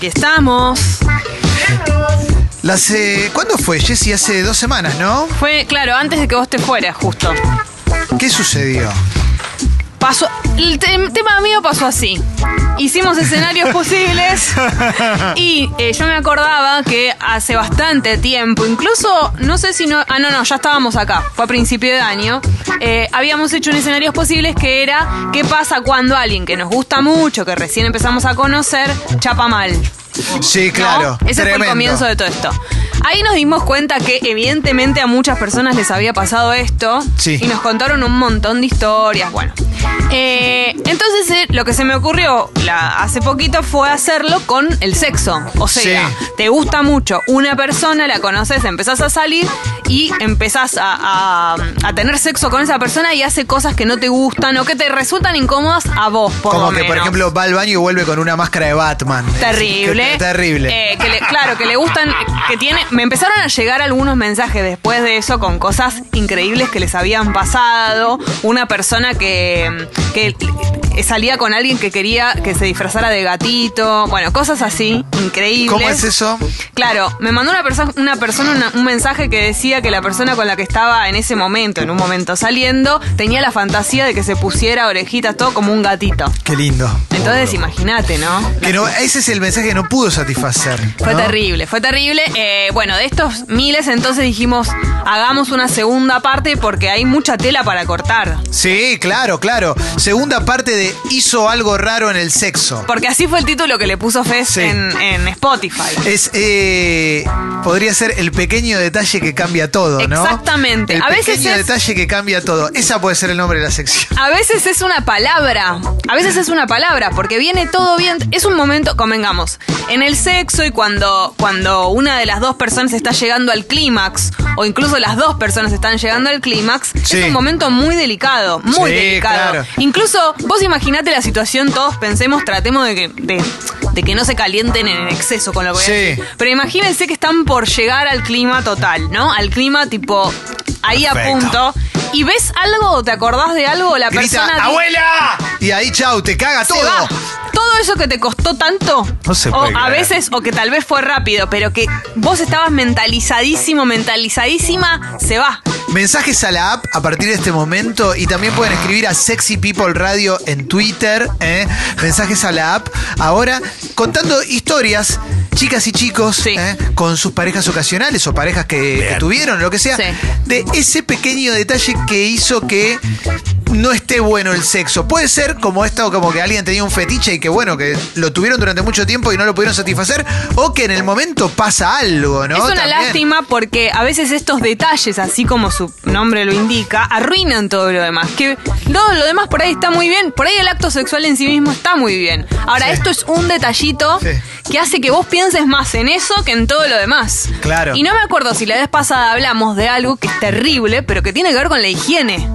Aquí estamos. Las, eh, ¿Cuándo fue, Jessy? Hace dos semanas, ¿no? Fue, claro, antes de que vos te fueras, justo. ¿Qué sucedió? Pasó. El te- tema mío pasó así. Hicimos escenarios posibles y eh, yo me acordaba que hace bastante tiempo, incluso no sé si no. Ah, no, no, ya estábamos acá. Fue a principio de año. eh, habíamos hecho un escenarios posibles que era qué pasa cuando alguien que nos gusta mucho, que recién empezamos a conocer, chapa mal. Sí, ¿no? claro. Ese fue el comienzo de todo esto. Ahí nos dimos cuenta que evidentemente a muchas personas les había pasado esto Sí. y nos contaron un montón de historias. Bueno, eh, entonces eh, lo que se me ocurrió la- hace poquito fue hacerlo con el sexo. O sea, Sí. te gusta mucho una persona, la conoces, empezás a salir y empezás a, a- a tener sexo con esa persona y hace cosas que no te gustan o que te resultan incómodas a vos, por Como lo que, por ejemplo, va al baño y vuelve con una máscara de Batman. Terrible. Que- terrible. Eh, que le- claro, que le gustan, que tiene. Me empezaron a llegar algunos mensajes después de eso con cosas increíbles que les habían pasado. Una persona que, que salía con alguien que quería que se disfrazara de gatito. Bueno, cosas así, increíbles. ¿Cómo es eso? Claro, me mandó una, perso- una persona una- un mensaje que decía que la persona con la que estaba en ese momento, en un momento saliendo, tenía la fantasía de que se pusiera orejitas todo como un gatito. Qué lindo. Entonces, imagínate, ¿no? Que no, ese es el mensaje que no pudo satisfacer. Fue ¿no? terrible, fue terrible. Eh, bueno, de estos miles, entonces dijimos, hagamos una segunda parte porque hay mucha tela para cortar. Sí, claro, claro. Segunda parte de hizo algo raro en el sexo. Porque así fue el título que le puso Fez Sí. en, en Spotify. Es, eh, podría ser el pequeño detalle que cambia todo, ¿no? Exactamente. El A veces pequeño es- detalle que cambia todo. Esa puede ser el nombre de la sección. A veces es una palabra, a veces es una palabra, porque viene todo bien. Es un momento, convengamos, en el sexo y cuando, cuando una de las dos personas está llegando al clímax, o incluso las dos personas están llegando al clímax, Sí. es un momento muy delicado, muy Sí, delicado. claro. Incluso vos imaginate la situación, todos pensemos, tratemos de que, de, de que no se calienten en exceso con lo que voy a Sí. decir. Pero imagínense que están por llegar al clima total, ¿no? Al clima tipo ahí a punto. ¿Y ves algo o te acordás de algo? La Grita, persona ¡abuela! Y ahí, chau, te caga todo. va. Todo eso que te costó tanto, No se o a creer. veces, o que tal vez fue rápido, pero que vos estabas mentalizadísimo, mentalizadísima, se va. Mensajes a la app a partir de este momento y también pueden escribir a Sexy People Radio en Twitter. ¿eh? Mensajes a la app. Ahora contando historias, chicas y chicos, Sí. ¿eh? con sus parejas ocasionales o parejas que, que tuvieron, lo que sea, Sí. de ese pequeño detalle que hizo que no esté bueno el sexo. Puede ser como esto, como que alguien tenía un fetiche y que bueno, que lo tuvieron durante mucho tiempo y no lo pudieron satisfacer, o que en el momento pasa algo, ¿no? es una También. lástima porque a veces estos detalles, así como su nombre lo indica, arruinan todo lo demás. Que todo lo demás por ahí está muy bien, por ahí el acto sexual en sí mismo está muy bien. Ahora, Sí. esto es un detallito Sí. que hace que vos pienses más en eso que en todo lo demás. Claro. Y no me acuerdo si la vez pasada hablamos de algo que es terrible, pero que tiene que ver con la higiene.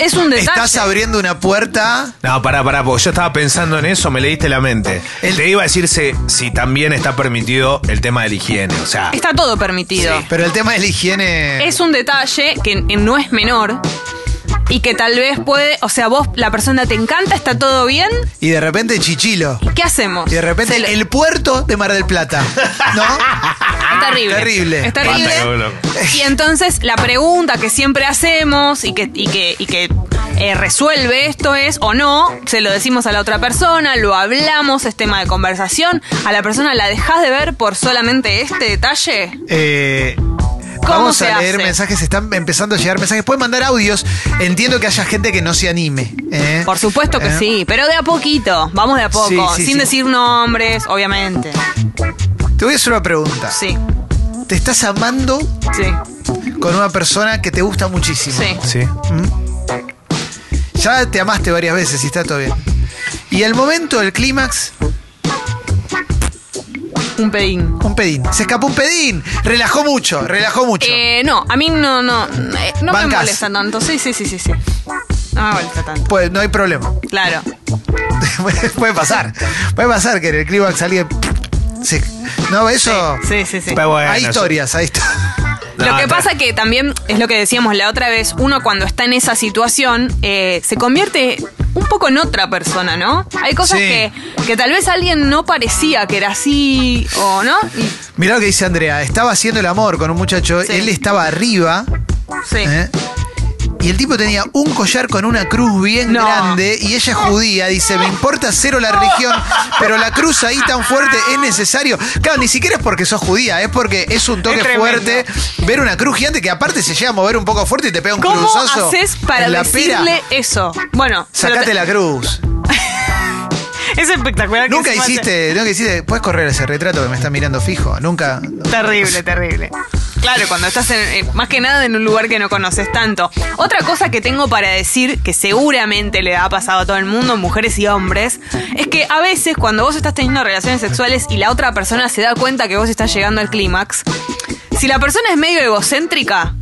Es un detalle. Estás abriendo una puerta. No, pará, pará, porque yo estaba pensando en eso, me leíste la mente. El- Te iba a decir si, si también está permitido el tema de la higiene. O sea, Está todo permitido. Pero el tema de la higiene. Es un detalle que no es menor y que tal vez puede, o sea, vos, la persona te encanta, está todo bien, Y de repente chichilo. ¿qué hacemos? Y de repente Se lo- el puerto de Mar del Plata. ¿No? Es terrible. Terrible. Es terrible. Basta. Y entonces la pregunta que siempre hacemos y que, y que, y que eh, resuelve esto es, o no, se lo decimos a la otra persona, lo hablamos, es tema de conversación, a la persona la dejas de ver por solamente este detalle. Eh, ¿Cómo vamos se a leer hace? mensajes, están empezando a llegar mensajes. Pueden mandar audios. Entiendo que haya gente que no se anime. ¿eh? Por supuesto que ¿Eh? sí, pero de a poquito, vamos de a poco, Sí, sí, sin sí. decir nombres, obviamente. Te voy a hacer una pregunta. Sí, ¿Te estás amando sí, con una persona que te gusta muchísimo? sí. sí. Ya te amaste varias veces y está todo bien. Y el momento del clímax, Un pedín. un pedín. Se escapó un pedín. Relajó mucho, relajó mucho. Eh, no, a mí no, no, eh, no me molesta tanto. Sí, sí, sí, sí, sí. No me molesta tanto. Pues no hay problema. Claro. puede pasar. Puede pasar que en el clímax alguien. se- no, eso. Sí, sí, sí. Pero bueno, hay historias, hay historias. Lo que pasa que también es lo que decíamos la otra vez, uno cuando está en esa situación eh, se convierte un poco en otra persona, ¿no? Hay cosas Sí. que, que tal vez alguien no parecía que era así o no. Y, Mirá lo que dice Andrea. Estaba haciendo el amor con un muchacho. Sí. Él estaba arriba. sí. ¿eh? Y el tipo tenía un collar con una cruz bien No. grande y ella es judía. Dice, me importa cero la religión, pero la cruz ahí tan fuerte es necesario. Claro, ni siquiera es porque sos judía, es porque es un toque Es fuerte ver una cruz gigante que aparte se llega a mover un poco fuerte y te pega un ¿Cómo cruzazo haces para en la pera. decirle eso? Bueno, Sacate te- la cruz. es espectacular. que Nunca te- hiciste, nunca hiciste, puedes correr ese retrato que me está mirando fijo. Nunca. Terrible, terrible. Claro, cuando estás en, eh, más que nada en un lugar que no conoces tanto. Otra cosa que tengo para decir, que seguramente le ha pasado a todo el mundo, mujeres y hombres, es que a veces cuando vos estás teniendo relaciones sexuales y la otra persona se da cuenta que vos estás llegando al clímax, si la persona es medio egocéntrica,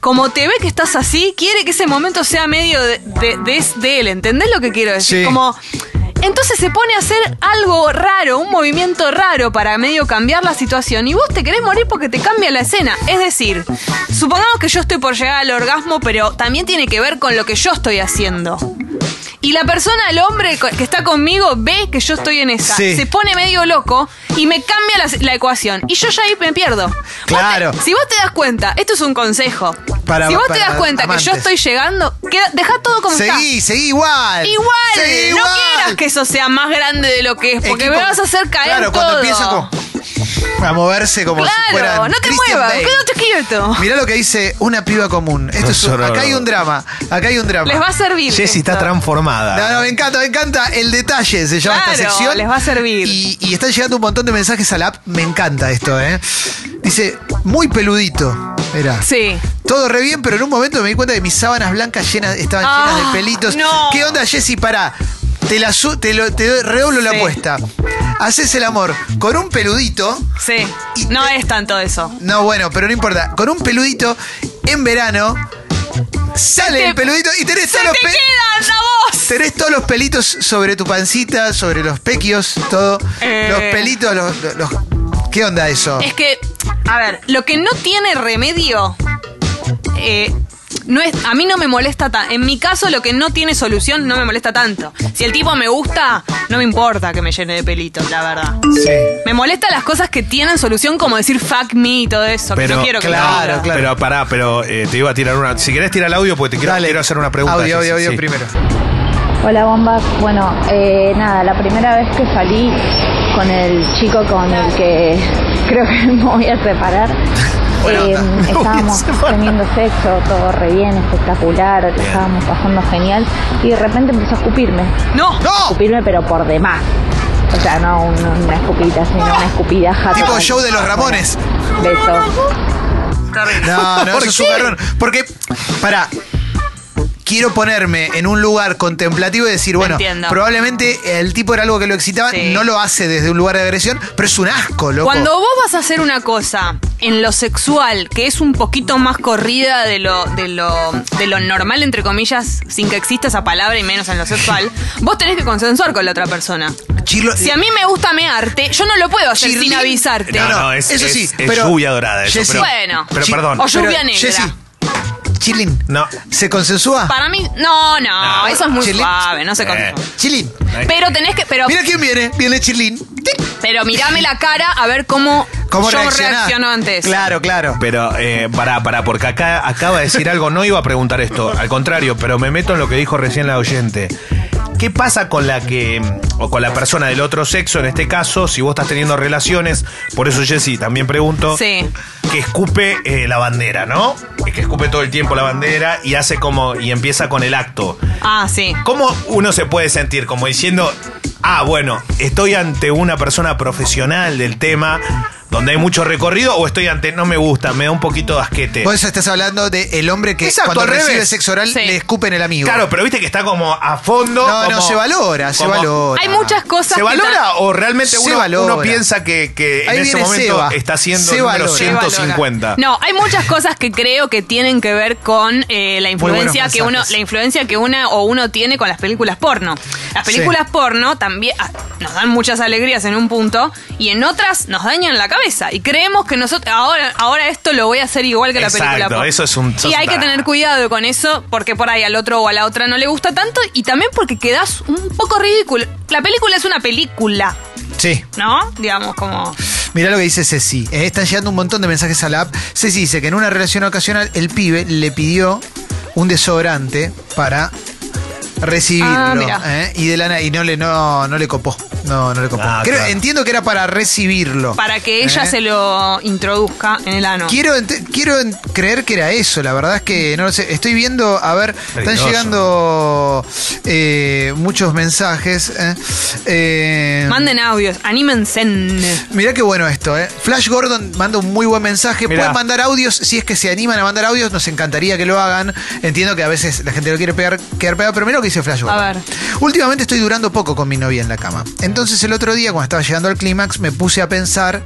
como te ve que estás así, quiere que ese momento sea medio de, de- de- de él. ¿Entendés lo que quiero decir? Sí. Como. Entonces se pone a hacer algo raro, un movimiento raro para medio cambiar la situación y vos te querés morir porque te cambia la escena. Es decir, supongamos que yo estoy por llegar al orgasmo, pero también tiene que ver con lo que yo estoy haciendo. Y la persona, el hombre que está conmigo, ve que yo estoy en esa. Sí. Se pone medio loco y me cambia la, la ecuación. Y yo ya ahí me pierdo. Vos te- Claro. si vos te das cuenta, esto es un consejo. Para- si vos para te das cuenta que yo estoy llegando, queda, deja todo como Seguí, seguí igual. está. Igual, Seguí no igual. quieras que eso sea más grande de lo que es, porque Equipo- me vas a hacer caer Claro, todo. cuando a moverse como si fuera. Claro, no te muevas, quédate quieto. Mirá lo que dice una piba común. Esto es un- acá hay un drama. Acá hay un drama. Les va a servir. Jessy está esto. transformada. No, no, me encanta, me encanta. El detalle se llama esta Claro, sección. les va a servir. Y, y están llegando un montón de mensajes a la app. Me encanta esto, ¿eh? Dice, muy peludito. Era. Sí. Todo re bien, pero en un momento me di cuenta que mis sábanas blancas llenas, estaban Ah, llenas de pelitos. no. ¿Qué onda, Jessy? Pará. Te, la su- te, lo, te la apuesta. Haces el amor con un peludito. Sí. Y No es tanto eso. No, bueno, pero no importa. Con un peludito en verano. Sale te- el peludito y tenés ¡Se todos los te pe- queda la voz! Tenés todos los pelitos sobre tu pancita, sobre los pequios, todo. Eh. Los pelitos, los, los- los- ¿Qué onda eso? Es que, a ver, lo que no tiene remedio, eh, no es, a mí no me molesta tanto. En mi caso, lo que no tiene solución no me molesta tanto. Si el tipo me gusta, no me importa que me llene de pelitos, la verdad. Sí. Me molesta las cosas que tienen solución, como decir fuck me y todo eso. que Pero, no quiero que me claro, claro. Pero pará, pero eh, te iba a tirar una. Si querés tirar el audio, porque te quiero, quiero hacer una pregunta. Audio, Jessy, audio, audio sí. primero. Hola bombas, bueno, eh, nada, la primera vez que salí con el chico con el que creo que me voy a separar, eh, estábamos teniendo sexo, todo re bien, espectacular, lo estábamos pasando genial y de repente empezó a escupirme, No. ¡No! escupirme pero por demás. O sea, no un- una escupita, sino una escupidaja. Tipo total. show de los Ramones. Beso. No, no, ¿Por eso es un garrón. Porque, para. Quiero ponerme en un lugar contemplativo y decir, bueno, Entiendo. probablemente el tipo era algo que lo excitaba, Sí. no lo hace desde un lugar de agresión, pero es un asco, loco. Cuando vos vas a hacer una cosa en lo sexual que es un poquito más corrida de lo, de lo, de lo normal, entre comillas, sin que exista esa palabra y menos en lo sexual, vos tenés que consensuar con la otra persona. Chirlo- Si a mí me gusta mearte, yo no lo puedo hacer sin avisarte. No, No, no, es, eso es- sí, es pero- lluvia dorada eso. Jessy. pero, Bueno. pero perdón. O lluvia Pero, negra. Jessy, Chilín, No. ¿se consensúa? Para mí, no, no, No. eso es muy suave, no se Eh. consensúa. Chilín. Pero tenés que, pero, Mira quién viene, viene Chirlín. ¡Tic! pero mirame la cara a ver cómo, ¿Cómo yo reaccionás? reacciono ante eso. Claro, claro. Pero, eh, pará, pará, porque acá acaba de decir algo, no iba a preguntar esto, al contrario, pero me meto en lo que dijo recién la oyente. ¿Qué pasa con la que, o con la persona del otro sexo, en este caso, si vos estás teniendo relaciones, por eso Jessy también pregunto, Sí. que escupe eh, la bandera, ¿no? Que escupe todo el tiempo la bandera y hace como, y empieza con el acto. Ah, sí. ¿Cómo uno se puede sentir? Como diciendo, ah, bueno, estoy ante una persona profesional del tema, donde hay mucho recorrido, o estoy ante, no me gusta, me da un poquito de asquete. Vos estás hablando del hombre que Exacto, cuando al recibe revés. sexo oral Sí. le escupen el amigo. Claro, pero viste que está como a fondo. No, no, como- se valora, se como- valora. Hay muchas cosas ¿Se que valora o realmente Se uno, valora. uno piensa que, que Ahí en ese viene momento Seba. está haciendo Se el número valora. Se valora. 150? No, hay muchas cosas que creo que tienen que ver con eh, la influencia buenos que uno, mensajes. la influencia que una o uno tiene con las películas porno. Las películas porno también ah, nos dan muchas alegrías en un punto y en otras nos dañan la cabeza. y creemos que nosotros ahora ahora esto lo voy a hacer igual que la película. pop. eso es un- y hay que tener cuidado con eso porque por ahí al otro o a la otra no le gusta tanto y también porque quedas un poco ridículo. La película es una película, Sí. ¿no? Digamos como Mirá lo que dice Ceci. Eh, están llegando un montón de mensajes a la app. Ceci dice que en una relación ocasional el pibe le pidió un desodorante para recibirlo. Ah. ¿eh? Y de la y no le no, no le copó. No, no le copó. Ah, Creo- claro. Entiendo que era para recibirlo. para que ella ¿Eh? se lo introduzca en el ano. Quiero, ent- quiero creer que era eso, la verdad es que no lo sé. Estoy viendo, a ver, están llegando eh, muchos mensajes. ¿eh? Eh, Manden audios, anímense. Mirá qué bueno esto, ¿eh? Flash Gordon manda un muy buen mensaje. Mirá. Pueden mandar audios, si es que se animan a mandar audios, nos encantaría que lo hagan. Entiendo que a veces la gente lo quiere pegar, quedar pegado, pero mira lo que A ver. Últimamente estoy durando poco con mi novia en la cama. Entonces el otro día, cuando estaba llegando al clímax, me puse a pensar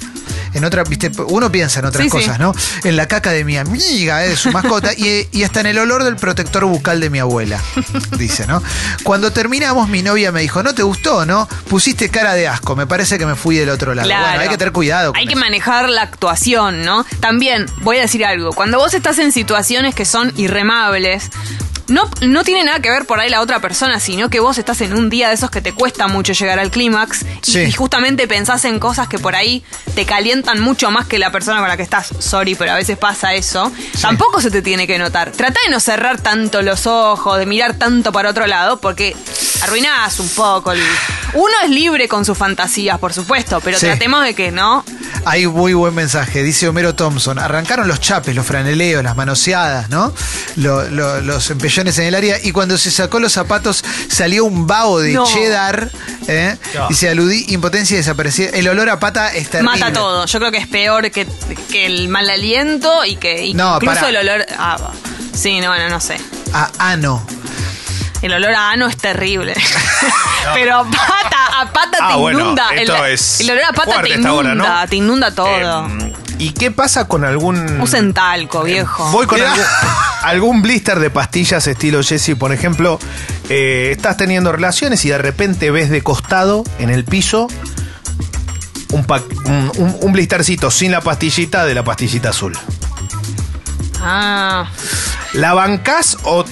en otra, viste, uno piensa en otras Sí, sí. cosas, ¿no? En la caca de mi amiga, ¿eh? de su mascota, y, y hasta en el olor del protector bucal de mi abuela, dice, ¿no? Cuando terminamos, mi novia me dijo, ¿no te gustó, no? Pusiste cara de asco, me parece que me fui del otro lado. Claro. Bueno, hay que tener cuidado. con Hay que manejar la actuación, ¿no? También, voy a decir algo. Cuando vos estás en situaciones que son irremables, no, no tiene nada que ver por ahí la otra persona, sino que vos estás en un día de esos que te cuesta mucho llegar al clímax y, Sí. y justamente pensás en cosas que por ahí te calientan mucho más que la persona con la que estás. Sorry, pero a veces pasa eso. Tampoco se te tiene que notar. Trata de no cerrar tanto los ojos, de mirar tanto para otro lado, porque arruinás un poco. el- Uno es libre con sus fantasías, por supuesto, pero Sí. tratemos de que no Hay muy buen mensaje, dice Homero Thompson. Arrancaron los chapes, los franeleos, las manoseadas, ¿no? Lo- lo- los empellones en el área. Y cuando se sacó los zapatos, salió un vaho de No. cheddar. ¿eh? No. Y se aludí, impotencia y desaparecía. El olor a pata es terrible. Mata todo. Yo creo que es peor que, que el mal aliento y que y No, incluso pará. el olor. Ah, sí, no, bueno, no sé. A ano. El olor a ano es terrible. Pero a pata, a pata Ah, te bueno, inunda. el, esto es el olor a pata te inunda, hora, ¿no? te inunda todo. Eh, ¿Y qué pasa con algún. Usen talco, viejo. Voy con algún, algún blister de pastillas estilo Jesse, por ejemplo. eh, estás teniendo relaciones y de repente ves de costado en el piso un, pa- un, un- un blistercito sin la pastillita de la pastillita azul. Ah. ¿La bancás o,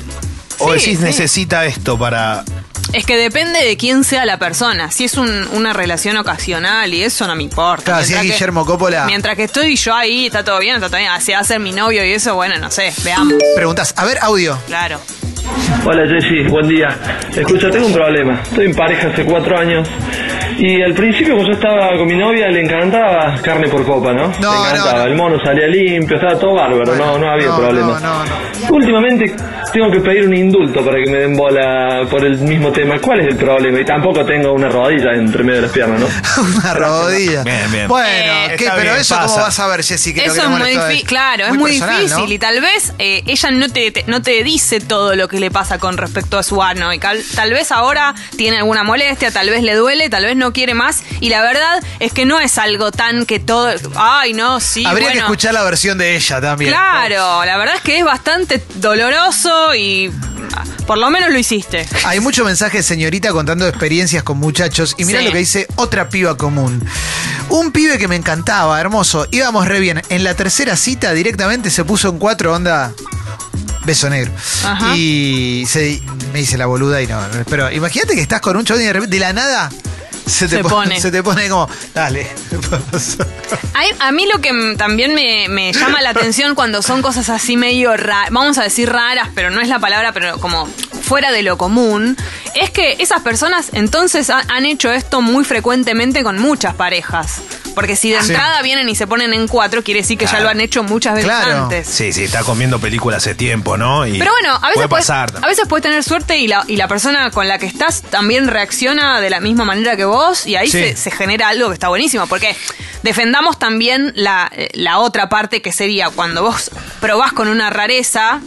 o Sí, decís sí. necesita esto para. Es que depende de quién sea la persona. Si es un- una relación ocasional y eso no me importa. Claro, si es Mientras que- Guillermo Coppola. Mientras que estoy yo ahí, está todo bien, está todo bien. Si va a ser mi novio y eso, bueno, no sé, veamos. Preguntas, a ver, audio. Claro. Hola Jessy, buen día. Escucha, tengo un problema. Estoy en pareja hace cuatro años y al principio cuando yo estaba con mi novia le encantaba carne por copa, ¿no? No, le encantaba. no, no. El mono salía limpio, estaba todo bárbaro, Bueno, no, no había no, problema. no, no, no. Últimamente tengo que pedir un indulto para que me den bola por el mismo tema. ¿Cuál es el problema? Y tampoco tengo una rodilla entre medio de las piernas, ¿no? Una rodilla. Bien, bien. Bueno, Eh, ¿qué? pero bien, eso cómo pasa. vas a ver, Jessy, que Eso que es muy difícil, claro, es muy personal, difícil ¿no? y tal vez eh, ella no te, te- no te dice todo lo que le pasa con respecto a su ano y cal- tal vez ahora tiene alguna molestia, tal vez le duele, tal vez no quiere más y la verdad es que no es algo tan que todo, ay no, sí, Habría que escuchar la versión de ella también. Claro, la verdad es que es bastante doloroso y ah, por lo menos lo hiciste. Hay mucho mensaje señorita contando experiencias con muchachos. Y mira Sí. lo que dice otra piba común. Un pibe que me encantaba, hermoso. Íbamos re bien. En la tercera cita directamente se puso en cuatro onda. Beso negro. Ajá. Y se, me dice la boluda y no. no, Pero imagínate que estás con un chabón y de repente, de la nada, se te, Se pone, pone. se te pone como, dale. Ay, A, mí lo que también me, me llama la atención cuando son cosas así medio raras, vamos a decir raras, pero no es la palabra, pero como fuera de lo común, es que esas personas entonces ha- han hecho esto muy frecuentemente con muchas parejas. Porque si de Sí. entrada vienen y se ponen en cuatro, quiere decir que ya lo han hecho muchas veces Claro. antes. Sí, sí, está comiendo película hace tiempo, ¿no? Y Pero bueno, a veces, puede puedes, pasar. a veces puedes tener suerte y la, y la persona con la que estás también reacciona de la misma manera que vos y ahí Sí. se, se genera algo que está buenísimo. Porque defendamos también la, la otra parte que sería cuando vos probás con una rareza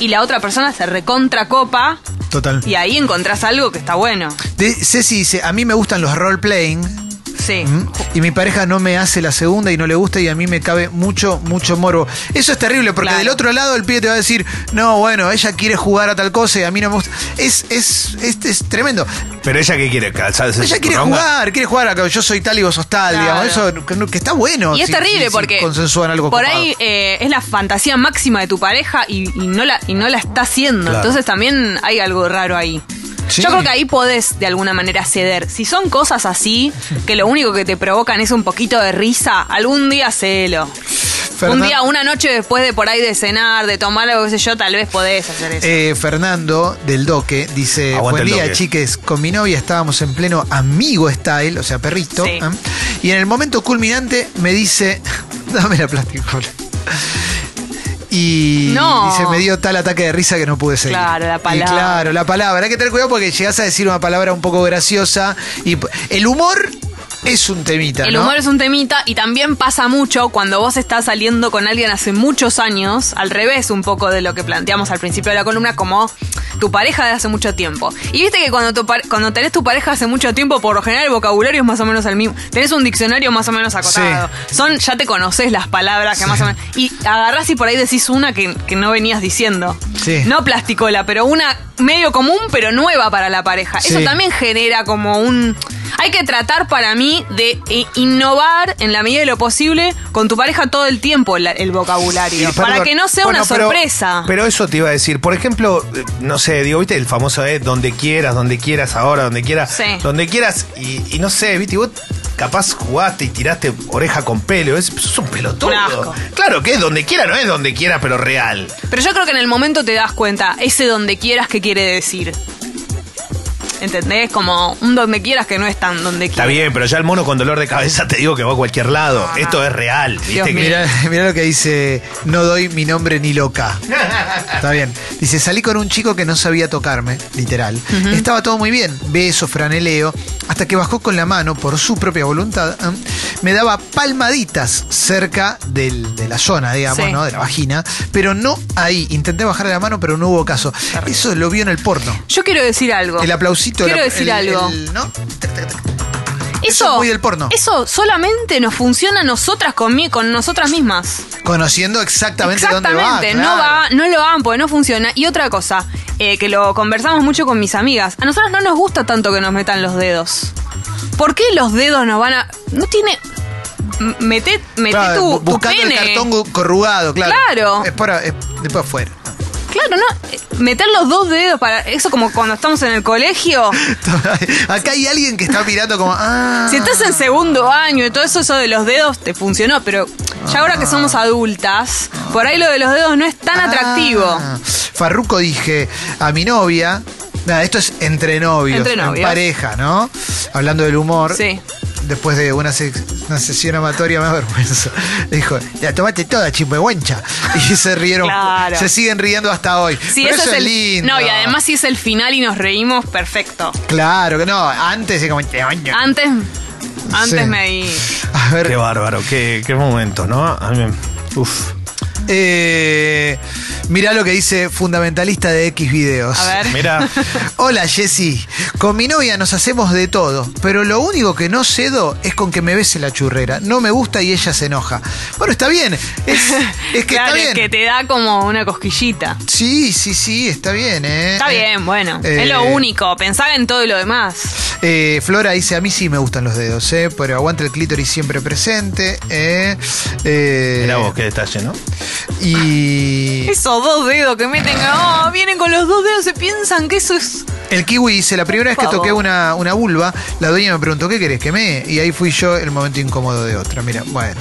y la otra persona se recontra copa Total. y ahí encontrás algo que está bueno. De- Ceci dice, a mí me gustan los role-playing. Sí. ¿Mm? Y mi pareja no me hace la segunda y no le gusta y a mí me cabe mucho, mucho morbo. Eso es terrible porque Claro. del otro lado el pibe te va a decir, no, bueno, ella quiere jugar a tal cosa y a mí no me gusta. Es, es, es, es tremendo. Pero ella qué quiere calzarse. Ella quiere jugar, quiere jugar a que yo soy tal y vos sos tal, Claro. digamos. Eso que, está bueno. Y es si- terrible si- si porque consensúan algo por ahí eh, es la fantasía máxima de tu pareja y, y no la y no la está haciendo. Claro. Entonces también hay algo raro ahí. Sí. Yo creo que ahí podés de alguna manera ceder. Si son cosas así, que lo único que te provocan es un poquito de risa, algún día celo. Un día, una noche después de por ahí de cenar, de tomar algo, qué sé yo, tal vez podés hacer eso. Eh, Fernando del Doque dice: Aguante Buen día, chiques. Con mi novia estábamos en pleno amigo style, o sea, perrito. Sí. ¿eh? Y en el momento culminante me dice: Dame la plasticola. Y No. dice, me dio tal ataque de risa que no pude seguir. Claro, la Y palabra. claro, la palabra. Hay que tener cuidado porque llegas a decir una palabra un poco graciosa. Y el humor es un temita, El ¿no? humor es un temita y también pasa mucho cuando vos estás saliendo con alguien hace muchos años, al revés un poco de lo que planteamos al principio de la columna, como tu pareja de hace mucho tiempo. Y viste que cuando, tu cuando tenés tu pareja hace mucho tiempo, por lo general el vocabulario es más o menos el mismo. Tenés un diccionario más o menos acotado. Son, ya te conoces las palabras que más o menos. Y agarrás y por ahí decís una que, que no venías diciendo. Sí. No plasticola, pero una medio común, pero nueva para la pareja. Eso también genera como un... Hay que tratar para mí de eh, innovar en la medida de lo posible con tu pareja todo el tiempo la- el vocabulario. Para que no sea bueno, una pero- sorpresa. Pero eso te iba a decir. Por ejemplo, eh, no sé, digo, viste el famoso eh, donde quieras, donde quieras, ahora, donde quieras, Sí. donde quieras. Y, y no sé, viste, y vos capaz jugaste y tiraste oreja con pelo. Es, sos un pelotudo. Un. Claro que es donde quiera, no es donde quiera, pero real. Pero yo creo que en el momento te das cuenta, ese donde quieras, ¿qué quiere decir? ¿Entendés? Como un donde quieras que no es tan donde Está quieras. bien, pero ya el mono con dolor de cabeza te digo que va a cualquier lado. Esto es real, viste. Mirá, mirá lo que dice, no doy mi nombre ni loca. Está bien. Dice, salí con un chico que no sabía tocarme, literal. Estaba todo muy bien, beso, franeleo, hasta que bajó con la mano por su propia voluntad. ¿eh? Me daba palmaditas cerca del- de la zona, digamos, Sí. ¿no? De la vagina, pero no ahí. Intenté bajar la mano, pero no hubo caso. Eso lo vio en el porno. Yo quiero decir algo. El Quiero decir el- algo. el- ¿no? Eso, es muy del porno. Eso solamente nos funciona a nosotras con, mí, con nosotras mismas. Conociendo exactamente, Exactamente, dónde va. no claro. va, no lo hagan porque no funciona. Y otra cosa, eh, que lo conversamos mucho con mis amigas, a nosotros no nos gusta tanto que nos metan los dedos. ¿Por qué los dedos nos van a...? No tiene... Mete, mete Claro, tu, bu- tu buscando pene. el cartón corrugado, claro. Claro. Es para, es después afuera. Claro, ¿no? Meter los dos dedos para... Eso como cuando estamos en el colegio. Acá hay alguien que está mirando como. Ah, Si estás en segundo año y todo eso, eso de los dedos te funcionó, pero ya ahora que somos adultas, por ahí lo de los dedos no es tan ah. atractivo. Farruco dije a mi novia. Nada, esto es entre novios, Entre en pareja, ¿no? Hablando del humor. Sí. Después de una, una sesión amatoria más vergüenza. Dijo, ya tomate toda, chimpehuencha. Y se rieron. Claro. Se siguen riendo hasta hoy. Sí, Pero eso, es el. lindo. No, y además si es el final y nos reímos, perfecto. Claro que no. Antes es como. Antes. Antes Sí. me di. A ver. Qué bárbaro, qué, qué momento, ¿no? A mí me- Uf. Eh, mirá lo que dice fundamentalista de X videos. A ver. Mira, Hola Jessy, con mi novia nos hacemos de todo, pero lo único que no cedo es con que me bese la churrera. No me gusta y ella se enoja. Bueno, está bien, es, es que claro, está es bien. que te da como una cosquillita. Sí, sí, sí, está bien, ¿eh? Está Eh, bien, bueno. eh, es lo único. Pensar en todo lo demás. eh, Flora dice, a mí sí me gustan los dedos, ¿eh? Pero aguanta el clítoris siempre presente, ¿eh? Eh, mira vos, qué detalle, ¿no? Y Dos dedos que meten. Oh, vienen con los dos dedos, se piensan que eso es. el kiwi dice, la primera vez que toqué una, una vulva, la dueña me preguntó, ¿qué querés que me? Y ahí fui yo el momento incómodo de otra. Mira, bueno.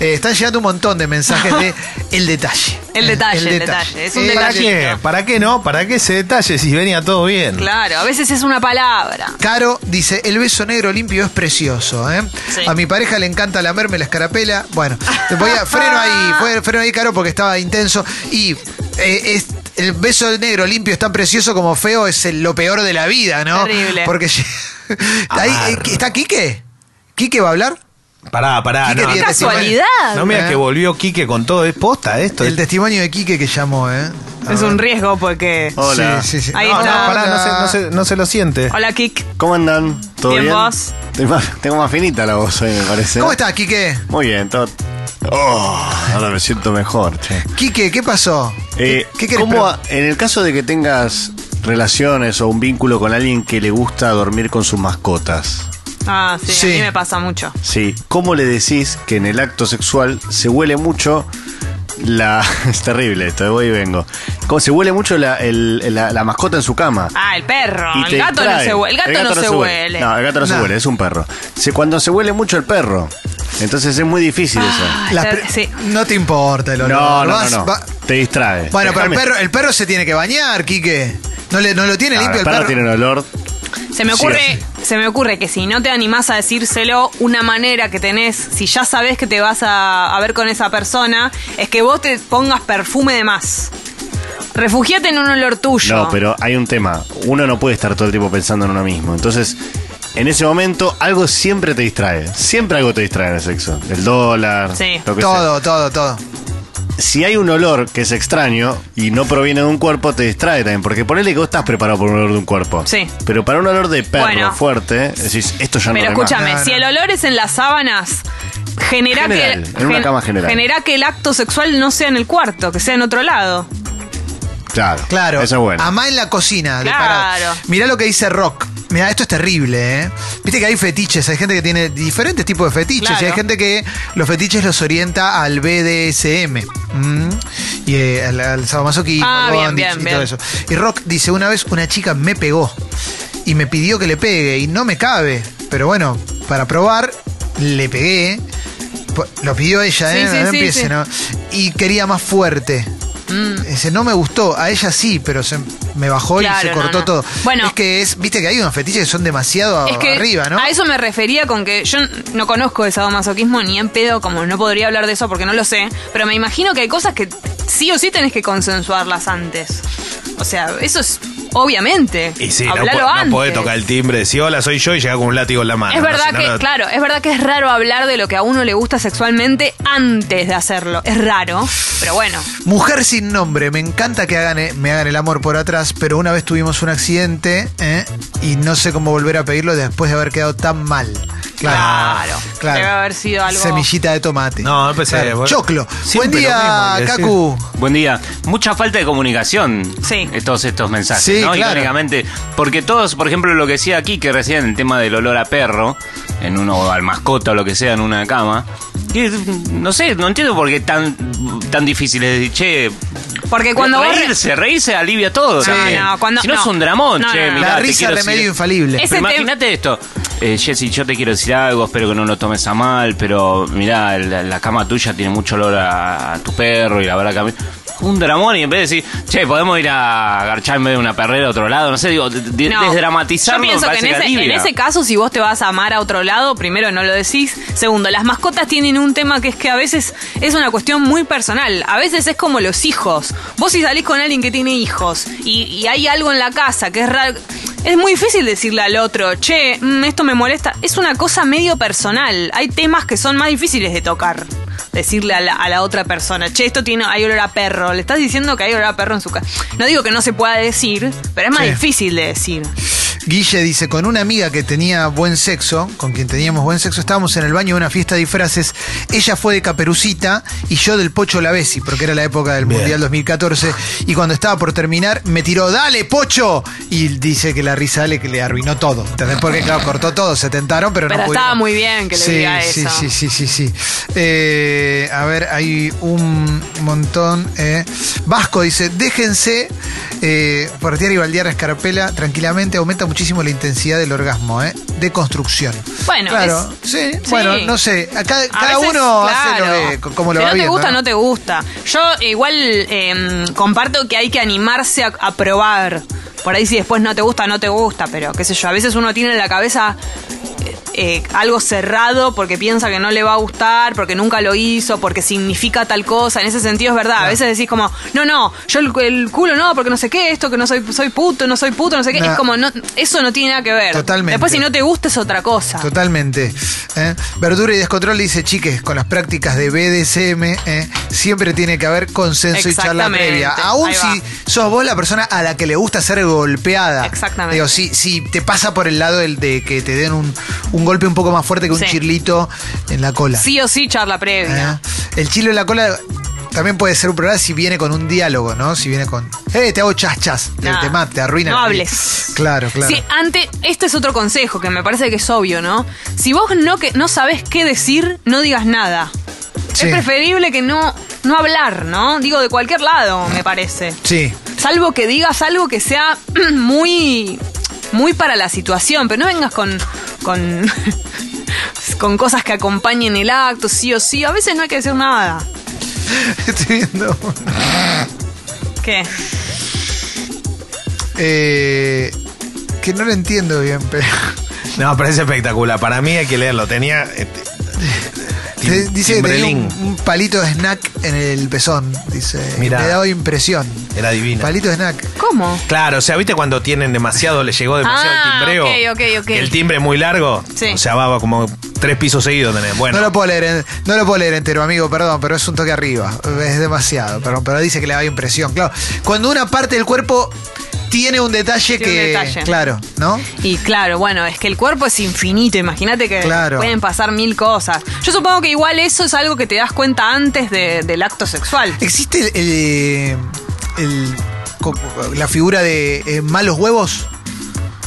Eh, están llegando un montón de mensajes de el detalle. El detalle, el detalle. Es un El ¿Para detalle. qué? ¿Para qué no? ¿Para qué ese detalle si venía todo bien? Claro, a veces es una palabra. Caro dice, el beso negro limpio es precioso, ¿eh? Sí. A mi pareja le encanta lamerme la escarapela. Bueno, te voy a freno ahí, fue- freno ahí, Caro, porque estaba intenso. Y eh, es, el beso negro limpio es tan precioso como feo, es el- lo peor de la vida, ¿no? Terrible. Porque ahí, eh, ¿está Quique? ¿Quique va a hablar? Pará, pará. Quique no, tiene casualidad. No mira ¿Eh? que volvió Quique con todo. Es posta esto. El testimonio de Quique que llamó, ¿eh? A Es ver. un riesgo porque. Hola. Sí, sí, sí. Ahí no, está. no, pará, no se, Hola. no, se, no se lo siente. Hola, Kik. ¿Cómo andan? ¿Todo Bien, bien? vos. Tengo más, tengo más finita la voz hoy, me parece. ¿Cómo estás, Quique? Muy bien, todo. Oh, ahora me siento mejor, che. Quique, ¿qué pasó? Eh, ¿Qué, qué querés ¿cómo preguntar? a- en el caso de que tengas relaciones o un vínculo con alguien que le gusta dormir con sus mascotas, Ah, sí, Sí. a mí me pasa mucho. sí, ¿cómo le decís que en el acto sexual se huele mucho la... es terrible esto, de voy y vengo. ¿Cómo se huele mucho la, el- la- la mascota en su cama? Ah, el perro. Y El gato no distrae. se huele. El gato, no, se huele. No, el gato no se No. huele, es un perro. Se- cuando se huele mucho el perro, entonces es muy difícil Ah, Las sí. No te importa el eso. olor. No, no, Vas- no, no. va- Te distrae. Bueno, pero el Déjame- perro, el perro se tiene que bañar, Quique. No, le, no lo tiene limpio el el perro perro. tiene un olor. Se me ocurre, sí. se me ocurre que si no te animás a decírselo, una manera que tenés, si ya sabes que te vas a, a ver con esa persona, es que vos te pongas perfume de más. Refugiate en un olor tuyo. No, pero hay un tema. Uno no puede estar todo el tiempo pensando en uno mismo. Entonces, en ese momento, algo siempre te distrae. Siempre algo te distrae en el sexo. El dólar, Sí. lo que Todo, todo, todo. Si hay un olor que es extraño y no proviene de un cuerpo, te distrae también. Porque ponele que vos estás preparado por un olor de un cuerpo. Sí. Pero para un olor de perro Bueno. fuerte, decís, esto ya Pero no es más. escúchame, No, no. si el olor es en las sábanas, genera General, que en una cama general. genera que el acto sexual no sea en el cuarto, que sea en otro lado. Claro, Claro. Eso es bueno. Amá en la cocina. de Claro. parado. Mirá lo que dice Rock. Mirá, esto es terrible, ¿eh? Viste que hay fetiches, hay gente que tiene diferentes tipos de fetiches Claro. y hay gente que los fetiches los orienta al BDSM y eh, al, al sadomasoquismo, Ah, al bien, bondage bien, y bien. todo eso. Y Rock dice, una vez una chica me pegó y me pidió que le pegue y no me cabe, pero bueno, para probar le pegué. Lo pidió ella, Sí, ¿eh? sí, no sí, empiece, sí. ¿no? Y quería más fuerte. Dice, no me gustó, a ella sí, pero se me bajó y se no, cortó no. todo. Bueno. es que es, viste que hay unos fetiches que son demasiado Es que arriba, ¿no? a eso me refería con que yo no conozco el sadomasoquismo ni en pedo, como no podría hablar de eso porque no lo sé, pero me imagino que hay cosas que sí o sí tenés que consensuarlas antes. O sea, eso es obviamente. Y sí, no, Hablalo po- no antes. podés tocar el timbre, decir hola, soy yo y llegar con un látigo en la mano. Es ¿no? verdad Si que, no- claro, es verdad que es raro hablar de lo que a uno le gusta sexualmente antes de hacerlo. Es raro, pero bueno. Mujer sin nombre, me encanta que hagan, eh, me hagan el amor por atrás, pero una vez tuvimos un accidente ¿eh? y no sé cómo volver a pedirlo después de haber quedado tan mal. Claro. Debe haber sido algo- Semillita de tomate. No, no pensé, Claro. bueno, Choclo. Buen día, mismo. Cacu. Buen día. Mucha falta de comunicación. Sí. Todos estos mensajes, Sí, ¿no? claro. Irónicamente, porque todos, por ejemplo, lo que decía aquí, que recién el tema del olor a perro, en uno, o al mascota o lo que sea, en una cama. no sé, no entiendo por qué tan, tan difícil es decir, che. Porque cuando vos re- reírse, reírse alivia todo. Sí. también. No, cuando- si no, no. es un dramón, No, che, no, no. mirá, La risa quiero remedio decir- infalible. Imagínate esto. Eh, Jessy, yo te quiero decir algo, espero que no lo tomes a mal, pero mirá, la, la cama tuya tiene mucho olor a, a tu perro y la verdad que a mí... Un dramón y en vez de decir, che, podemos ir a garchar en vez de una perrera a otro lado, no sé, digo, de- No. desdramatizarlo Yo pienso que ese, en ese caso, si vos te vas a amar a otro lado, primero no lo decís. Segundo, las mascotas tienen un tema que es que a veces es una cuestión muy personal. A veces es como los hijos. Vos si salís con alguien que tiene hijos y, y hay algo en la casa que es raro. Es muy difícil decirle al otro, che, mm, esto me molesta. Es una cosa medio personal. Hay temas que son más difíciles de tocar. Decirle a la, a la otra persona, che, esto tiene, hay olor a perro. Le estás diciendo que hay olor a perro en su casa. No digo que no se pueda decir, pero es más Sí. difícil de decir. Guille dice, con una amiga que tenía buen sexo, con quien teníamos buen sexo, estábamos en el baño de una fiesta de disfraces. Ella fue de Caperucita y yo del Pocho Lavesi, porque era la época del Bien. Mundial 2014. Y cuando estaba por terminar, me tiró, dale, Pocho. Y dice que la risa dale que le arruinó todo. ¿Entendés? Porque claro, cortó todo, se tentaron, pero, no Pero pudieron. estaba muy bien que le sí, diga sí, eso. Sí, sí, sí, sí. Eh, a ver, hay un montón. eh. Vasco dice, déjense eh, portear y baldear a escarpela tranquilamente, aumenta muchísimo la intensidad del orgasmo, ¿eh? De construcción. Bueno, claro, es- sí, sí. bueno, no sé, cada veces, uno hace lo que, como lo si va no te gusta, ¿no? no te gusta. Yo igual eh, comparto que hay que animarse a, a probar. Por ahí si después no te gusta, no te gusta, pero qué sé yo, a veces uno tiene en la cabeza... eh, algo cerrado porque piensa que no le va a gustar, porque nunca lo hizo, porque significa tal cosa. En ese sentido es verdad. A veces decís como, no, no, yo el, el culo no, porque no sé qué, esto que no soy, soy puto, no soy puto, no sé qué. No. Es como, no, eso no tiene nada que ver. Totalmente. Después si no te gusta es otra cosa. Totalmente. ¿eh? Verdura y descontrol dice, chiques, con las prácticas de BDSM ¿eh? siempre tiene que haber consenso y charla previa. Aún si sos vos la persona a la que le gusta ser golpeada. Exactamente. Digo, si, si te pasa por el lado del de que te den un, un golpe un poco más fuerte que un Sí. chirlito en la cola. Sí o sí charla previa. ¿eh? El chilo en la cola también puede ser un problema si viene con un diálogo, ¿no? Si viene con, eh, te hago chas-chas, te, Nah, te mata, te arruina. no la vida". hables. Claro, claro. Sí, ante, este es otro consejo que me parece que es obvio, ¿no? Si vos no, que, no sabés qué decir, no digas nada. Sí. Es preferible que no, no hablar, ¿no? Digo, de cualquier lado, me parece. Sí. Salvo que digas algo que sea muy, muy para la situación, pero no vengas con, con, con cosas que acompañen el acto, sí o sí. A veces no hay que decir nada. Estoy viendo. ¿Qué? Eh, que no lo entiendo bien, pero. No, pero es espectacular. Para mí hay que leerlo. Tenía. Dice que tenía un, un palito de snack en el pezón. Dice. Mirá. Me daba impresión. Era divina. Palito de snack. ¿Cómo? Claro, o sea, ¿viste cuando tienen demasiado, le llegó demasiado Ah, el timbreo? ok, ok, ok. El timbre es muy largo. Sí. O sea, va como tres pisos seguidos tenés. Bueno. No lo puedo leer, en- no lo puedo leer entero, amigo, perdón, pero es un toque arriba. Es demasiado, perdón, pero dice que le da impresión. Claro. Cuando una parte del cuerpo tiene un detalle Tiene un que. detalle. Claro, ¿no? Y claro, bueno, es que el cuerpo es infinito, imagínate que Claro. pueden pasar mil cosas. Yo supongo que igual eso es algo que te das cuenta antes de- del acto sexual. ¿Existe el, el- el- co- la figura de eh, malos huevos?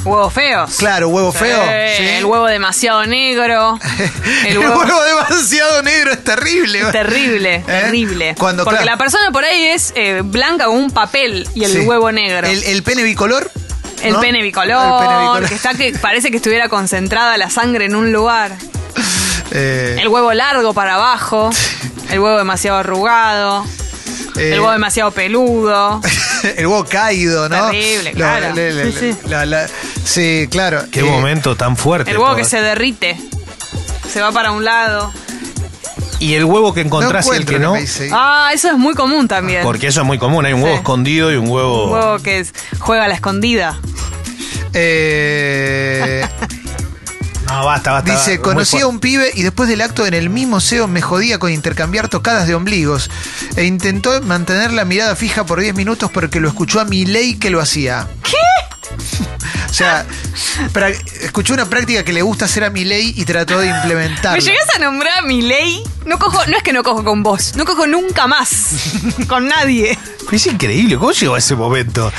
Huevos feos. Claro, huevo Sí, feo. ¿sí? El huevo demasiado negro. El El huevo, huevo, demasiado negro es terrible. terrible, ¿Eh? terrible. Cuando, Porque claro. la persona por ahí es eh, blanca un papel y el Sí. huevo negro. El, el pene bicolor. El ¿no? pene bicolor, El pene bicolor. que está que parece que estuviera concentrada la sangre en un lugar. Eh, El huevo largo para abajo. El huevo demasiado arrugado. Eh, El huevo demasiado peludo. el huevo caído, ¿no? Terrible, claro. Sí, sí. la- la- sí, claro. Qué Eh, momento tan fuerte. El huevo todo. que se derrite. Se va para un lado. Y el huevo que No encontrás y el que no. Ah, eso es muy común también. Porque eso es muy común. Hay un huevo Sí. escondido y un huevo. Un huevo que es- juega a la escondida. Eh, No, basta, basta. dice, conocí a un pibe y después del acto en el mismo SEO me jodía con intercambiar tocadas de ombligos e intentó mantener la mirada fija por 10 minutos porque lo escuchó a mi ley que lo hacía. ¿Qué? o sea, pra- escuchó una práctica que le gusta hacer a mi ley y trató de implementarla. ¿Me llegas a nombrar a mi ley? No cojo, no es que no cojo con vos, no cojo nunca más. con nadie. Es increíble. ¿Cómo llegó a ese momento?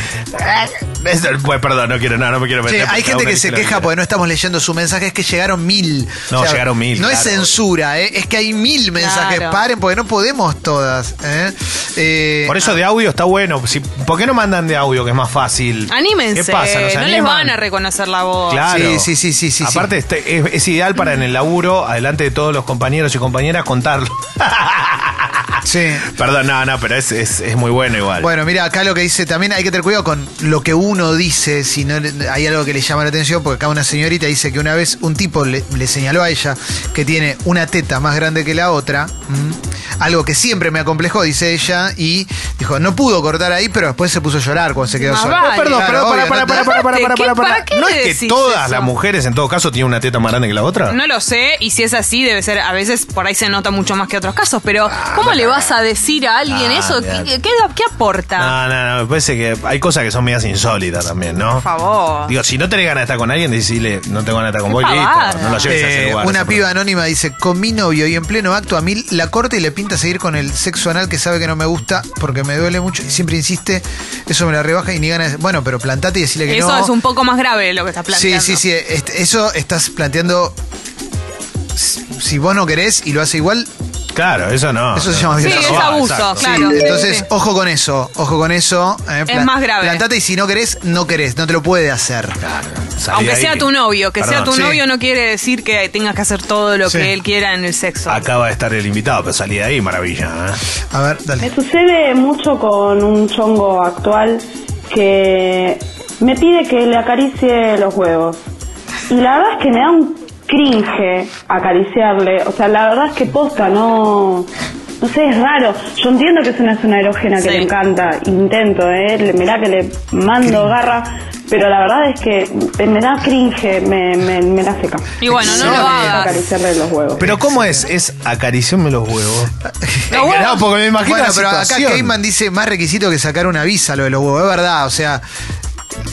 Es- pues, perdón, no quiero, no, no me quiero Sí, meter. hay gente que se queja que- porque no estamos leyendo su mensaje, es que llegaron mil. No, llegaron mil, No es censura, ¿eh? es que hay mil mensajes. Claro. Paren porque no podemos todas. ¿eh? Eh, Por eso de audio está bueno. Si, ¿Por qué no mandan de audio que es más fácil? Anímense. ¿Qué pasa? ¿Nos no les van a reconocer la voz. Claro. Sí, sí, sí, sí, sí, Aparte, este- es, es ideal para en el laburo, adelante de todos los compañeros y compañeras, contarlo. Sí. Perdón, no, no, pero es, es, es muy bueno igual. Bueno, mira, acá lo que dice también hay que tener cuidado con lo que uno dice, si no le- hay algo que le llama la atención, porque acá una señorita dice que una vez un tipo le, le señaló a ella que tiene una teta más grande que la otra, ¿m? algo que siempre me acomplejó, dice ella, y dijo, no pudo cortar ahí, pero después se puso a llorar cuando se quedó Más sola. vale. Perdón, Claro, perdón, obvio, para, para, no para, para, para, para, ¿Qué- para, para. para qué ¿No es que todas eso? las mujeres en todo caso tienen una teta más grande que la otra? No lo sé, y si es así, debe ser, a veces por ahí se nota mucho más que otros casos, pero ¿cómo le vas a decir a alguien Ah, eso? ¿Qué, qué, qué aporta? No, no, no, me parece que hay cosas que son medias insólitas también, ¿no? Por favor. Digo, si no tenés ganas de estar con alguien, decirle, no tengo ganas de estar con Qué vos, listo, no lo lleves a ese Eh, lugar. una piba anónima dice, con mi novio y en pleno acto a mí la corta y le pinta seguir con el sexo anal que sabe que no me gusta porque me duele mucho y siempre insiste, eso me la rebaja y ni ganas de... Bueno, pero plantate y decirle que Eso no. es un poco más grave lo que estás Sí, planteando. sí, sí. este- Eso estás planteando. Si si vos no querés y lo hace igual, Claro, eso no. Eso se llama Sí, es abuso, exacto. sí, claro. entonces Sí. ojo con eso, ojo con eso. eh, Es más grave. Plantate y si no querés, no querés, no te lo puede hacer. Salí Aunque ahí sea tu novio, que sea Perdón, tu sí. novio no quiere decir que tengas que hacer todo lo Sí. que él quiera en el sexo. Acaba de estar el invitado, pero salí de ahí, maravilla. ¿eh? A ver, Me dale. sucede mucho con un chongo actual que me pide que le acaricie los huevos. Y la verdad es que me da un cringe acariciarle. O sea, la verdad es que posta, no. No sé, es raro. Yo entiendo que es una zona erógena que Sí. le encanta. Intento, ¿eh? Le- Mirá que le mando garra. Pero la verdad es que me da cringe, me, me, me la seca. Y bueno, no No, lo hagas. Acariciarle los huevos. Pero ¿cómo es? Es acariciarme los huevos. Los huevos. No, porque me imagino Bueno, la pero acá. Cayman dice más requisito que sacar una visa lo de los huevos. Es verdad, o sea.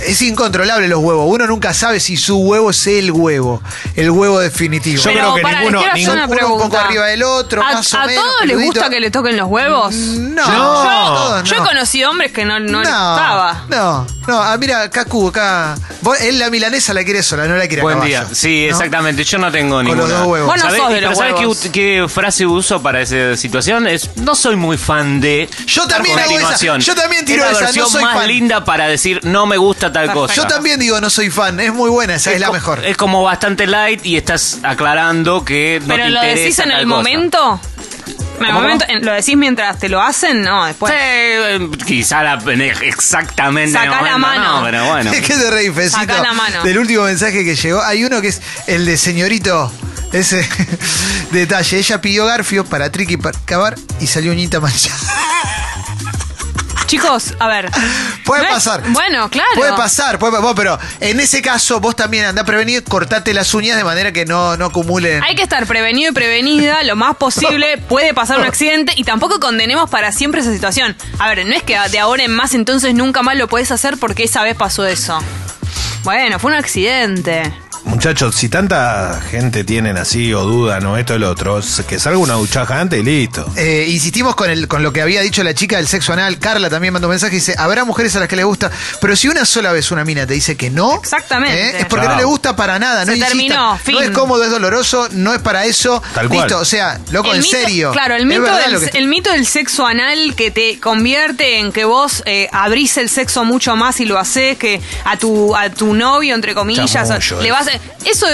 Es incontrolable los huevos. Uno nunca sabe si su huevo es el huevo. El huevo definitivo. Yo Pero creo que para, ninguno- ningún- una uno un poco arriba del otro, ¿A, más o a menos, todos les gusta que le toquen los huevos? No, No. todos Yo he no. conocido hombres que no, no, les no, gustaba. no, no, ah, mira, Cacu, acá. Vos, él la milanesa la quiere sola, no la quiere a Buen caballo, día. Sí, ¿no? exactamente. Yo no tengo Con ninguna. los dos huevos. Vos no ¿Sabés- sos de los ¿sabés qué, huevos. ut- qué frase uso para esa situación? Es no soy muy fan de. Yo también hago esa. Yo también tiro es la esa, no versión soy más fan. linda para decir no me gusta tal cosa. Yo también digo, no soy fan, es muy buena, esa es, la mejor. Es como bastante light y estás aclarando que no Pero te lo interesa decís en tal el cosa. momento. En el ¿Cómo, momento en- ¿Lo decís mientras te lo hacen? No, después. Sí, eh, quizá la, exactamente. en el Sacá la momento mano. No, pero bueno. Es que te reí, Fecito, Sacá la mano. Del último mensaje que llegó. Hay uno que es el de señorito. Ese detalle. Ella pidió Garfio para Tricky para cavar y salió uñita manchada. Chicos, a ver. Puede No es- pasar. Bueno, claro. Puede pasar, puede, vos, pero en ese caso vos también andá prevenido, cortate las uñas de manera que no, no acumulen. Hay que estar prevenido y prevenida lo más posible. Puede pasar un accidente y tampoco condenemos para siempre esa situación. A ver, no es que de ahora en más entonces nunca más lo puedes hacer porque esa vez pasó eso. Bueno, fue un accidente. Muchachos, si tanta gente tienen así o dudan o esto o el otro, que salga una duchaja antes y listo. Eh, insistimos con, el, con lo que había dicho la chica del sexo anal. Carla también mandó un mensaje y dice: Habrá mujeres a las que les gusta, pero si una sola vez una mina te dice que no, Exactamente. ¿eh? es porque no le gusta para nada. No Se terminó, fin. No es cómodo, es doloroso, no es para eso. Tal cual. Listo, o sea, loco, El en mito- serio. Claro, el mito, del, lo que- el mito del sexo anal que te convierte en que vos eh, abrís el sexo mucho más y lo haces, que a tu, a tu novio, entre comillas, le vas a- Eso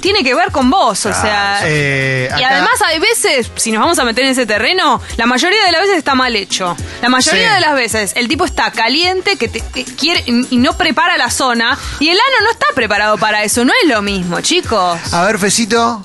tiene que ver con vos, o sea. Eh, Y acá- además hay veces, si nos vamos a meter en ese terreno, la mayoría de las veces está mal hecho. La mayoría Sí. de las veces el tipo está caliente, que, te, que quiere y y no prepara la zona, y el ano no está preparado para eso. No es lo mismo, chicos. A ver, Fecito.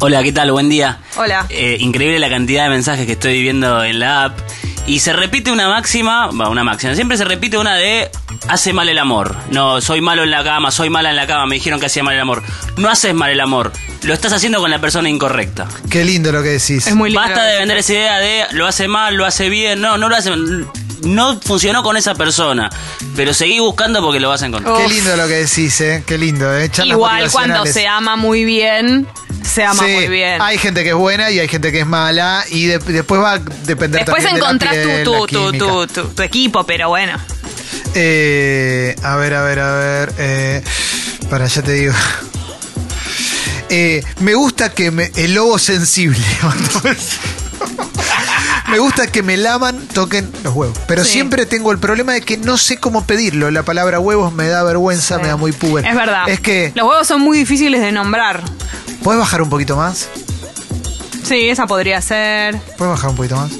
Hola, ¿qué tal? Buen día. Hola. Eh, increíble la cantidad de mensajes que estoy viendo en la app. Y se repite una máxima, va, una máxima, siempre se repite una de hace mal el amor. No, soy malo en la cama, soy mala en la cama, me dijeron que hacía mal el amor. No haces mal el amor, lo estás haciendo con la persona incorrecta. Qué lindo lo que decís. Es muy lindo. Basta de vender esa idea de lo hace mal, lo hace bien. No, no lo hace No funcionó con esa persona, pero seguí buscando porque lo vas a encontrar. Qué lindo lo que decís, ¿eh? Qué lindo, ¿eh? Charlas Igual cuando se ama muy bien, se ama Sí, muy bien. Hay gente que es buena y hay gente que es mala y de- después va a depender Después también de la encontrás piel, tu, la tu, tu- tu equipo, pero bueno. Eh, a ver, a ver, a ver. Eh, para, ya te digo. Eh, me gusta que me. El lobo sensible. me gusta que me laman, toquen los huevos. Pero Sí. siempre tengo el problema de que no sé cómo pedirlo. La palabra huevos me da vergüenza, me da muy puber. Es verdad. Es que. Los huevos son muy difíciles de nombrar. ¿Puedes bajar un poquito más? Sí, esa podría ser. ¿Puedes bajar un poquito más?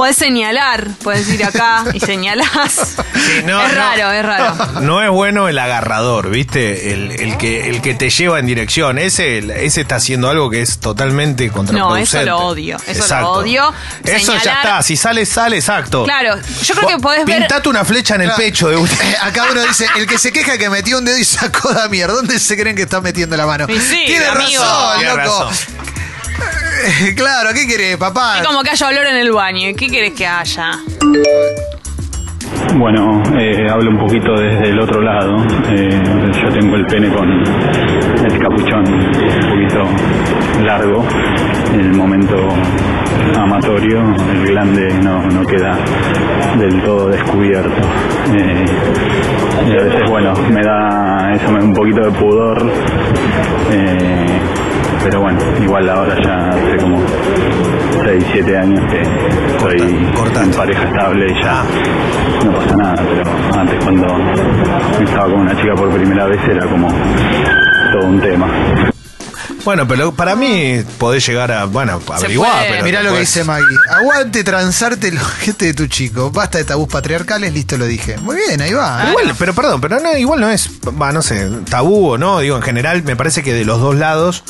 Podés señalar, podés ir acá y señalás. Sí, no, es no. raro, es raro. No es bueno el agarrador, ¿viste? El, el que, el que te lleva en dirección. Ese, ese está haciendo algo que es totalmente contraproducente. No, eso lo odio, eso lo odio. Eso ya está. Si sale, sale, exacto. Claro, yo creo que podés ver. Pintate una flecha en el Claro. pecho de un... Eh, Acá uno dice, el que se queja que metió un dedo y sacó Damier, ¿dónde se creen que está metiendo la mano? Y sí, Tiene amigo. razón, loco. razón. Claro, ¿qué querés, papá? Es como que haya olor en el baño. ¿Qué querés que haya? Bueno, eh, hablo un poquito desde el otro lado. Eh, yo tengo el pene con el capuchón un poquito largo. En el momento amatorio, el glande no, no queda del todo descubierto. Eh, y a veces, bueno, me da eso un poquito de pudor. Eh, pero bueno, igual ahora ya hace como 6, 7 años que estoy cortaste. en pareja estable y ya no pasa nada, pero antes cuando estaba con una chica por primera vez era como todo un tema. Bueno, pero para mí podés llegar a, bueno, averiguar, pero Mirá lo que dice Maggie. Aguante transarte el ojete de tu chico. Basta de tabús patriarcales, listo lo dije. Muy bien, ahí va. Igual, pero perdón, pero no, igual no es, va, no sé, tabú o no, digo, en general me parece que de los dos lados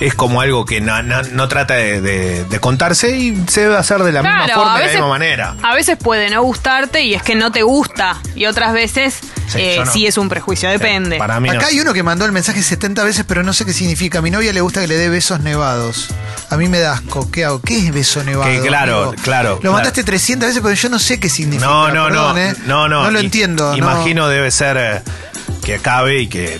es como algo que no, no- no trata de, de- de contarse y se debe hacer de la misma forma y de la veces, misma manera. a veces puede no gustarte y es que no te gusta. Y otras veces Sí, eh, yo no. sí es un prejuicio, depende. Para mí no. Acá hay uno que mandó el mensaje 70 veces, pero no sé qué significa. Mi novia le gusta que le dé besos nevados. A mí me da asco. ¿Qué hago? ¿Qué es beso nevado? Que claro, amigo? claro, Lo claro. mandaste 300 veces, pero yo no sé qué significa. No, no, no, perdón, ¿eh? no, no. No lo I- entiendo. no. Imagino debe ser eh, que acabe y que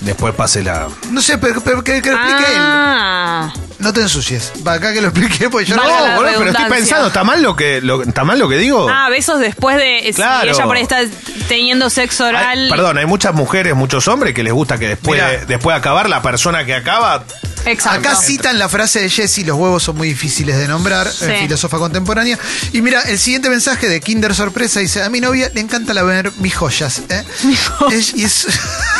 después pase la... No sé, pero, pero que, que lo explique Ah, él. No te ensucies. Va acá que lo explique, pues yo Valga no. la boludo, pero estoy redundancia. pensando, ¿está mal lo que, lo, ¿está mal lo que digo? ah, besos después de. Claro. Si ella por ahí está teniendo sexo oral. Hay- perdón, hay muchas mujeres, muchos hombres que les gusta que después, Mirá. de, después de acabar, la persona que acaba Exacto. Acá citan la frase de Jessie, los huevos son muy difíciles de nombrar, Sí. eh, filósofa contemporánea. Y mira, el siguiente mensaje de Kinder Sorpresa dice, a mi novia le encanta la ver mis joyas. ¿eh? Es- y es- ¿Cómo era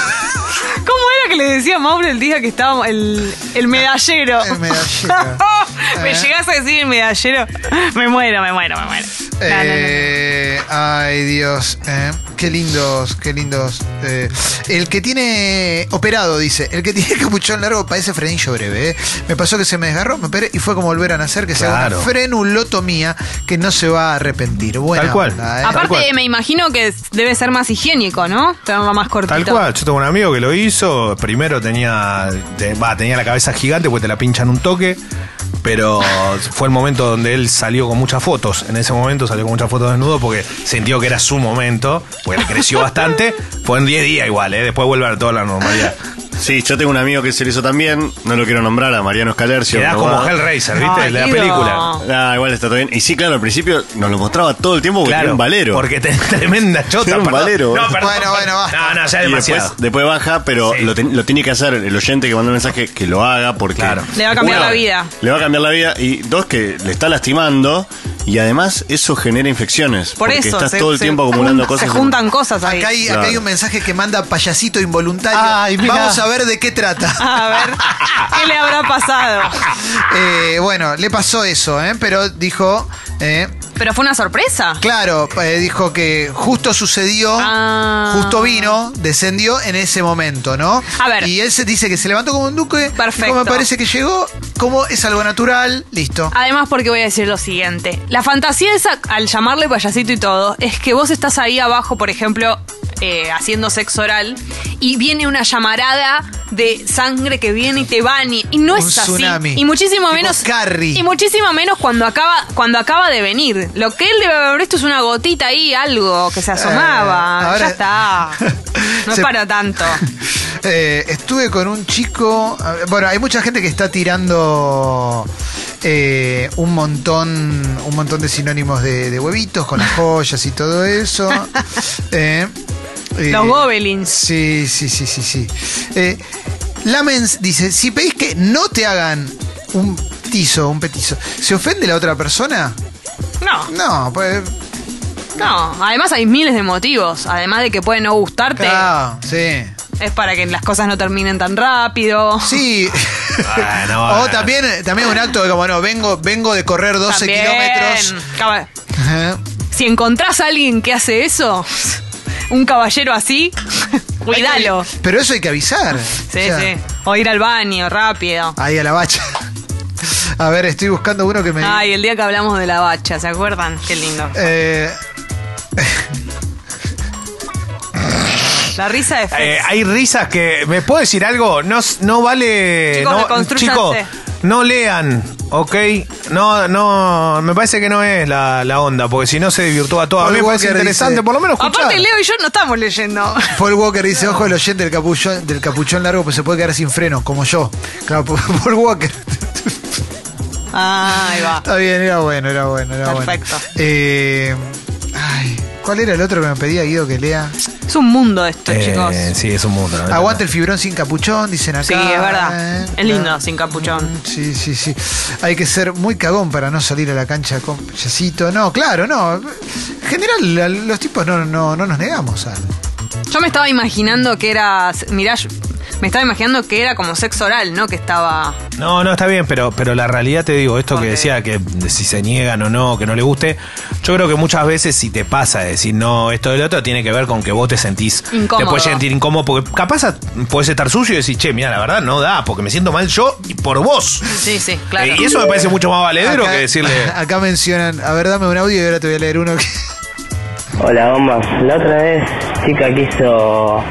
que le decía a Mauro el día que estábamos. El, el medallero? El medallero. me Eh. llegás a decir el medallero. Me muero, me muero, me muero. No, no, no, no. Eh, ay Dios, eh, qué lindos, qué lindos. eh. el que tiene operado, dice, el que tiene capuchón largo parece frenillo breve. eh. Me pasó que se me desgarró, me operé y fue como volver a nacer, que se haga Claro. una frenulotomía que no se va a arrepentir. Buena Tal cual. onda, eh. Tal Aparte, cual. me imagino que debe ser más higiénico, ¿no? Va más cortito. Tal cual, yo tengo un amigo que lo hizo, primero tenía, te- va, tenía la cabeza gigante porque te la pinchan un toque, pero fue el momento donde él salió con muchas fotos, en ese momento salió con muchas fotos desnudo porque sintió que era su momento, porque creció bastante, fue en 10 días igual, ¿eh? después vuelve a toda la normalidad. Sí, yo tengo un amigo que se lo hizo también, no lo quiero nombrar, a Mariano Escalercio. Quedás pero como va. Hellraiser, ¿viste? Ay, de la Guido. película. Ah, igual está todo bien. Y sí, claro, al principio nos lo mostraba todo el tiempo porque Claro, era un valero. Porque te, tremenda chota. Era un perdón. valero. No, perdón, Bueno, bueno, basta. No, no, ya y demasiado. después, después baja, pero Sí. lo, ten- lo tiene que hacer el oyente que mandó el mensaje que lo haga porque Claro. Le va a cambiar la vida. Le va a cambiar la vida y dos que le está lastimando y además eso genera infecciones Por porque eso. estás se- todo el se tiempo acumulando cosas. Se juntan cosas ahí. Acá hay, acá Claro. hay un mensaje que manda payasito involuntario. Ay. Vamos a ver de qué trata. A ver, ¿qué le habrá pasado? Eh, bueno, le pasó eso, ¿eh? pero dijo, eh, Pero fue una sorpresa. claro, eh, dijo que justo sucedió, Ah. justo vino, descendió en ese momento, ¿no? A ver. Y él se dice que se levantó como un duque. Perfecto. Como me parece que llegó, como es algo natural, listo. Además, porque voy a decir lo siguiente. La fantasía esa, al llamarle payasito y todo, es que vos estás ahí abajo, por ejemplo, eh, haciendo sexo oral, y viene una llamarada de sangre que viene y te baña. Y no Un es así. tsunami. Y muchísimo Tipo menos. Carrie. Y muchísimo menos cuando acaba, cuando acaba de venir. Lo que él debe haber visto es una gotita ahí, algo que se asomaba. Eh, ahora- ya está. No Se- es para tanto. Eh, estuve con un chico. Bueno, hay mucha gente que está tirando eh, un montón, un montón de sinónimos de, de huevitos con las joyas y todo eso. Eh, eh, Los gobelins. Sí, sí, sí, sí, sí. Eh, Lamens dice: si pedís que no te hagan un tizo, un petizo, ¿se ofende la otra persona? No, No, pues. no. Además hay miles de motivos. Además de que puede no gustarte. Claro, sí. Es para que las cosas no terminen tan rápido. Sí. Bueno, o bueno. también, también un acto de como, no, vengo, vengo de correr 12 También. kilómetros. Si encontrás a alguien que hace eso, un caballero así, cuídalo. Pero eso hay que avisar. Sí, O sea, sí. O ir al baño rápido. Ahí a la bacha. A ver, estoy buscando uno que me. Ay, el día que hablamos de la bacha, ¿se acuerdan? Qué lindo. Eh, La risa de Fez. Eh, hay risas que. ¿Me puedo decir algo? No, no vale. Chicos, no, chicos, no lean, ¿ok? No, no. Me parece que no es la, la onda, porque si no se desvirtúa todo. A mí me Paul parece Walker interesante, dice- por lo menos escuchar. Aparte, Leo y yo no estamos leyendo. Paul Walker dice: Ojo, el oyente del capuchón, del capuchón largo, pues se puede quedar sin freno, como yo. Claro, Paul Walker. Ah, ahí va. Está bien, era bueno, era bueno, era Perfecto. bueno. Eh, ay, ¿cuál era el otro que me pedía Guido que lea? Es un mundo esto, Eh, chicos. Sí, es un mundo. ¿no? Aguante el fibrón sin capuchón, dicen acá. Sí, es verdad. Eh, Es lindo, claro. sin capuchón. Sí, sí, sí. Hay que ser muy cagón para no salir a la cancha con payasito. No, claro, no. En general, los tipos no, no, no nos negamos a. Yo me estaba imaginando que era. Mirá, yo- Me estaba imaginando que era como sexo oral, ¿no? Que estaba. No, no, está bien, pero, pero la realidad te digo, esto que decía, que si se niegan o no, que no le guste, yo creo que muchas veces si te pasa de decir no, esto del otro, tiene que ver con que vos te sentís, Incómodo. te puedes sentir incómodo, porque capaz puedes estar sucio y decir, che, mira, la verdad no da, porque me siento mal yo y por vos. Sí, sí, claro. Eh, y eso me parece mucho más valedero Acá- que decirle... Acá mencionan, a ver, dame un audio y ahora te voy a leer uno que. Hola, bombas. La otra vez, chica quiso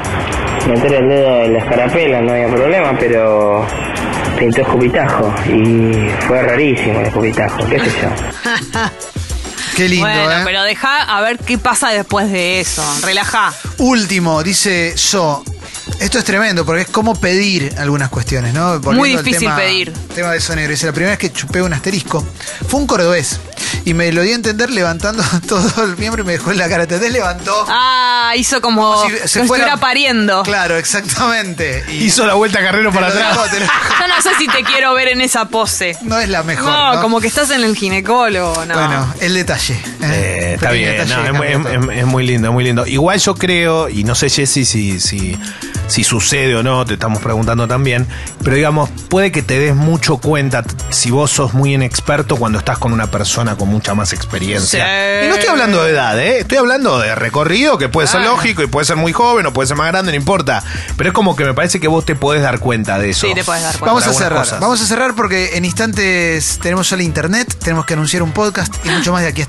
meter el dedo en la escarapela, no había problema, pero pintó escupitajo y fue rarísimo el escupitajo, qué sé yo. Qué lindo, bueno, ¿eh? pero deja a ver qué pasa después de eso. Relaja. Último, dice So. Esto es tremendo porque es como pedir algunas cuestiones, ¿no? Volviendo Muy al difícil tema- pedir. Tema de sonero. Dice, la primera vez que chupé un asterisco fue un cordobés. Y me lo di a entender levantando todo el miembro y me dejó en la cara. ¿Entendés? Levantó. Ah, hizo como, Como si se fuera- estuviera pariendo. Claro, exactamente. Y Hizo la vuelta carrero para atrás. lo- Yo no sé si te quiero ver en esa pose. No es la mejor. No, ¿no? como que estás en el ginecólogo, no. Bueno, el detalle. ¿eh? Eh, está bien, detalle no, que es, muy- es- es- lindo, es muy lindo. Igual yo creo, y no sé Jessy si, si, si sucede o no, te estamos preguntando también, pero digamos, puede que te des mucho cuenta si vos sos muy inexperto cuando estás con una persona con mucha más experiencia. Sí. Y no estoy hablando de edad, ¿eh? estoy hablando de recorrido, que puede ser lógico y puede ser muy joven o puede ser más grande, no importa. Pero es como que me parece que vos te podés dar cuenta de eso. Sí, te podés dar cuenta. Vamos a cerrar. cosas. Vamos a cerrar porque en instantes tenemos solo internet, tenemos que anunciar un podcast y mucho más de aquí hasta